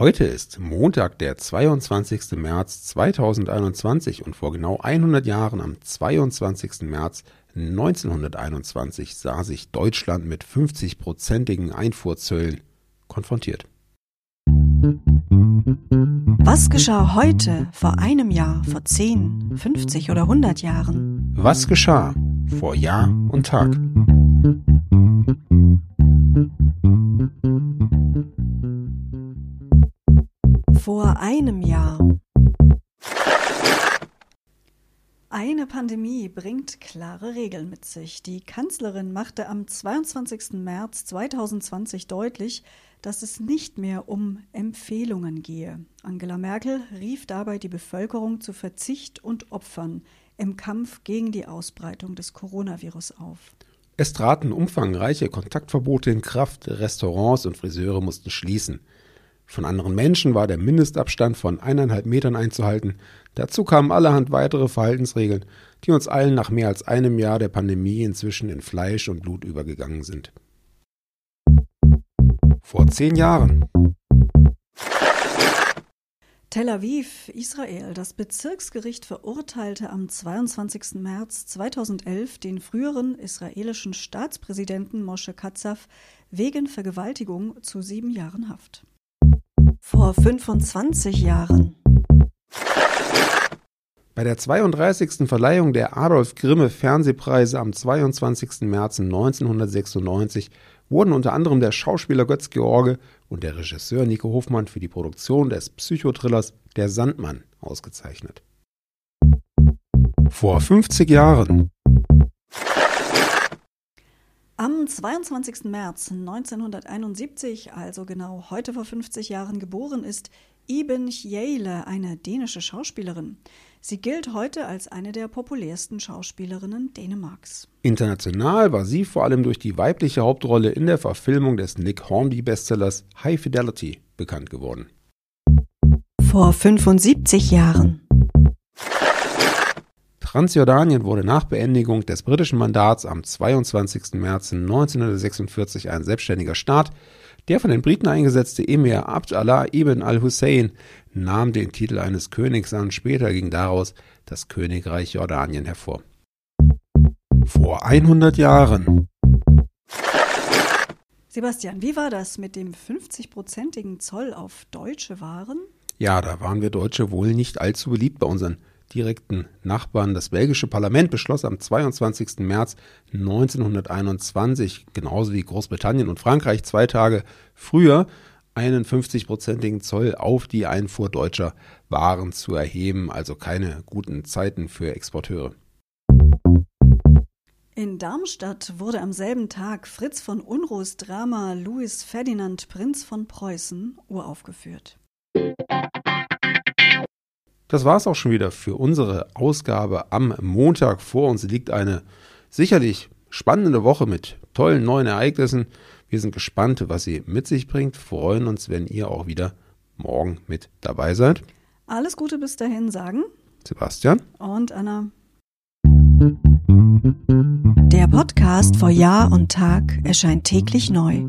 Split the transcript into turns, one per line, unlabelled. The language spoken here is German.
Heute ist Montag, der 22. März 2021 und vor genau 100 Jahren am 22. März 1921 sah sich Deutschland mit 50-prozentigen Einfuhrzöllen konfrontiert.
Was geschah heute, vor einem Jahr, vor 10, 50 oder 100 Jahren?
Was geschah vor Jahr und Tag?
Vor einem Jahr. Eine Pandemie bringt klare Regeln mit sich. Die Kanzlerin machte am 22. März 2020 deutlich, dass es nicht mehr um Empfehlungen gehe. Angela Merkel rief dabei die Bevölkerung zu Verzicht und Opfern im Kampf gegen die Ausbreitung des Coronavirus auf.
Es traten umfangreiche Kontaktverbote in Kraft, Restaurants und Friseure mussten schließen. Von anderen Menschen war der Mindestabstand von eineinhalb Metern einzuhalten. Dazu kamen allerhand weitere Verhaltensregeln, die uns allen nach mehr als einem Jahr der Pandemie inzwischen in Fleisch und Blut übergegangen sind. Vor zehn Jahren.
Tel Aviv, Israel. Das Bezirksgericht verurteilte am 22. März 2011 den früheren israelischen Staatspräsidenten Moshe Katsav wegen Vergewaltigung zu sieben Jahren Haft. Vor 25 Jahren.
Bei der 32. Verleihung der Adolf Grimme Fernsehpreise am 22. März 1996 wurden unter anderem der Schauspieler Götz George und der Regisseur Nico Hofmann für die Produktion des Psychothrillers Der Sandmann ausgezeichnet. Vor 50 Jahren.
Am 22. März 1971, also genau heute vor 50 Jahren, geboren ist Iben Hjejle, eine dänische Schauspielerin. Sie gilt heute als eine der populärsten Schauspielerinnen Dänemarks.
International war sie vor allem durch die weibliche Hauptrolle in der Verfilmung des Nick Hornby-Bestsellers High Fidelity bekannt geworden.
Vor 75 Jahren.
Transjordanien wurde nach Beendigung des britischen Mandats am 22. März 1946 ein selbstständiger Staat. Der von den Briten eingesetzte Emir Abd Allah ibn al-Hussein nahm den Titel eines Königs an. Später ging daraus das Königreich Jordanien hervor. Vor 100 Jahren.
Sebastian, wie war das mit dem 50-prozentigen Zoll auf deutsche Waren?
Ja, da waren wir Deutsche wohl nicht allzu beliebt bei unseren direkten Nachbarn. Das belgische Parlament beschloss am 22. März 1921, genauso wie Großbritannien und Frankreich zwei Tage früher, einen 50-prozentigen Zoll auf die Einfuhr deutscher Waren zu erheben, also keine guten Zeiten für Exporteure.
In Darmstadt wurde am selben Tag Fritz von Unruhs Drama Louis Ferdinand Prinz von Preußen uraufgeführt.
Das war es auch schon wieder für unsere Ausgabe am Montag. Vor uns liegt eine sicherlich spannende Woche mit tollen neuen Ereignissen. Wir sind gespannt, was sie mit sich bringt. Freuen uns, wenn ihr auch wieder morgen mit dabei seid.
Alles Gute bis dahin sagen
Sebastian
und Anna. Der Podcast vor Jahr und Tag erscheint täglich neu.